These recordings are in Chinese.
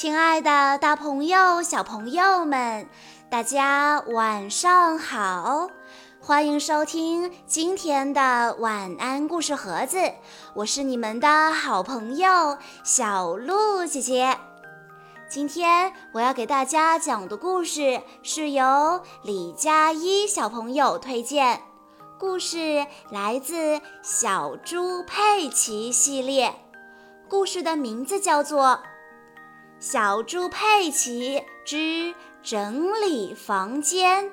亲爱的，大朋友、小朋友们，大家晚上好！欢迎收听今天的晚安故事盒子，我是你们的好朋友小鹿姐姐。今天我要给大家讲的故事是由李佳一小朋友推荐，故事来自《小猪佩奇》系列，故事的名字叫做。小猪佩奇之整理房间。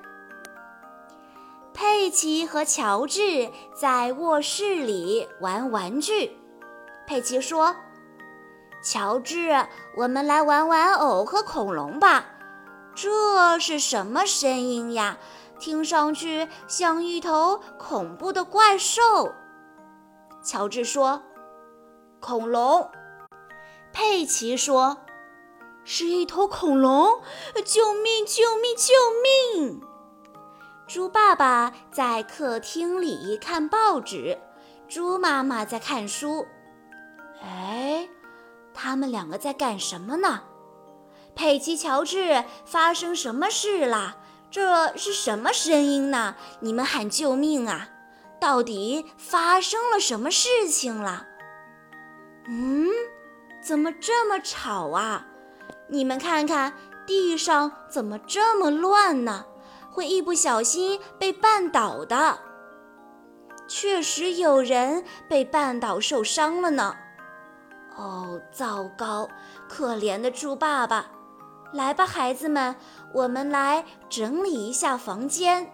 佩奇和乔治在卧室里玩玩具。佩奇说：“乔治，我们来玩玩偶和恐龙吧。”这是什么声音呀？听上去像一头恐怖的怪兽。乔治说：“恐龙。”佩奇说。是一头恐龙！救命！救命！救命！猪爸爸在客厅里看报纸，猪妈妈在看书。哎，他们两个在干什么呢？佩奇、乔治，发生什么事了？这是什么声音呢？你们喊救命啊！到底发生了什么事情了？嗯，怎么这么吵啊？你们看看地上怎么这么乱呢？会一不小心被绊倒的。确实有人被绊倒受伤了呢。哦，糟糕！可怜的猪爸爸。来吧，孩子们，我们来整理一下房间。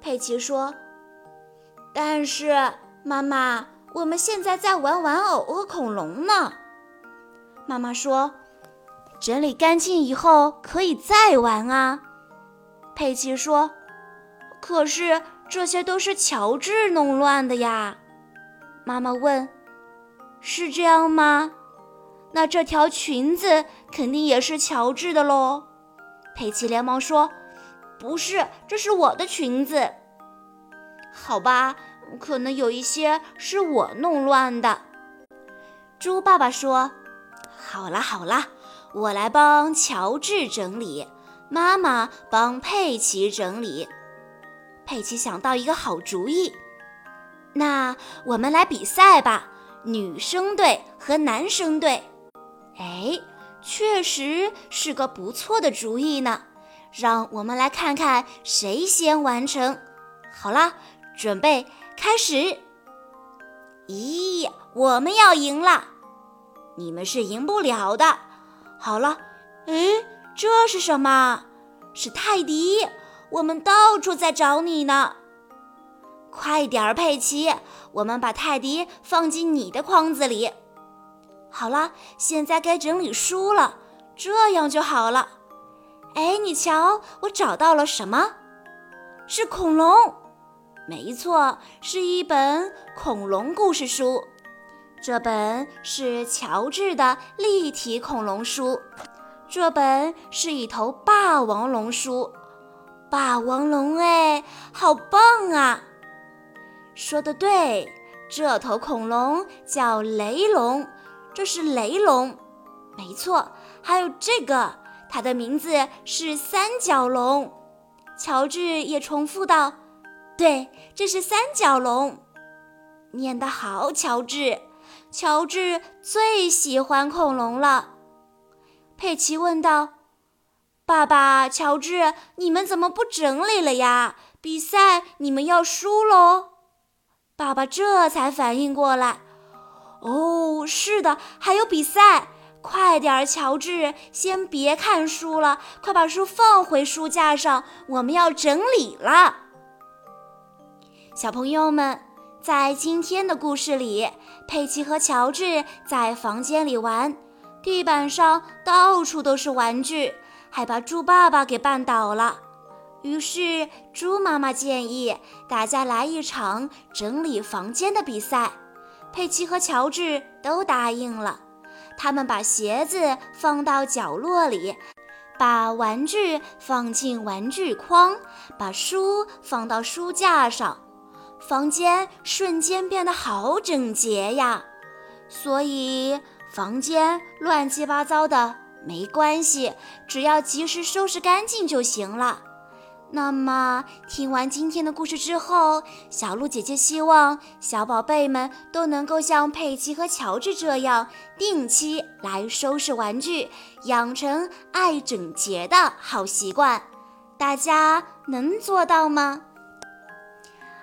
佩奇说：“但是妈妈，我们现在在玩玩偶和恐龙呢。”妈妈说。整理干净以后可以再玩啊，佩奇说。可是这些都是乔治弄乱的呀。妈妈问：“是这样吗？那这条裙子肯定也是乔治的喽。”佩奇连忙说：“不是，这是我的裙子。”好吧，可能有一些是我弄乱的。猪爸爸说：“好啦，好啦。”我来帮乔治整理，妈妈帮佩奇整理。佩奇想到一个好主意，那我们来比赛吧，女生队和男生队。哎，确实是个不错的主意呢。让我们来看看谁先完成。好了，准备开始。咦，我们要赢了！你们是赢不了的。好了，哎，这是什么？是泰迪！我们到处在找你呢。快点儿，佩奇，我们把泰迪放进你的筐子里。好了，现在该整理书了，这样就好了。哎，你瞧，我找到了什么？是恐龙。没错，是一本恐龙故事书。这本是乔治的立体恐龙书，这本是一头霸王龙书，霸王龙哎，好棒啊！说的对，这头恐龙叫雷龙，这是雷龙，没错。还有这个，它的名字是三角龙。乔治也重复道：“对，这是三角龙。”念得好，乔治。乔治最喜欢恐龙了，佩奇问道：“爸爸，乔治，你们怎么不整理了呀？比赛你们要输喽！”爸爸这才反应过来：“哦，是的，还有比赛！快点，乔治，先别看书了，快把书放回书架上，我们要整理了。”小朋友们。在今天的故事里，佩奇和乔治在房间里玩，地板上到处都是玩具，还把猪爸爸给绊倒了。于是，猪妈妈建议大家来一场整理房间的比赛。佩奇和乔治都答应了。他们把鞋子放到角落里，把玩具放进玩具筐，把书放到书架上。房间瞬间变得好整洁呀，所以房间乱七八糟的没关系，只要及时收拾干净就行了。那么，听完今天的故事之后，小鹿姐姐希望小宝贝们都能够像佩奇和乔治这样，定期来收拾玩具，养成爱整洁的好习惯。大家能做到吗？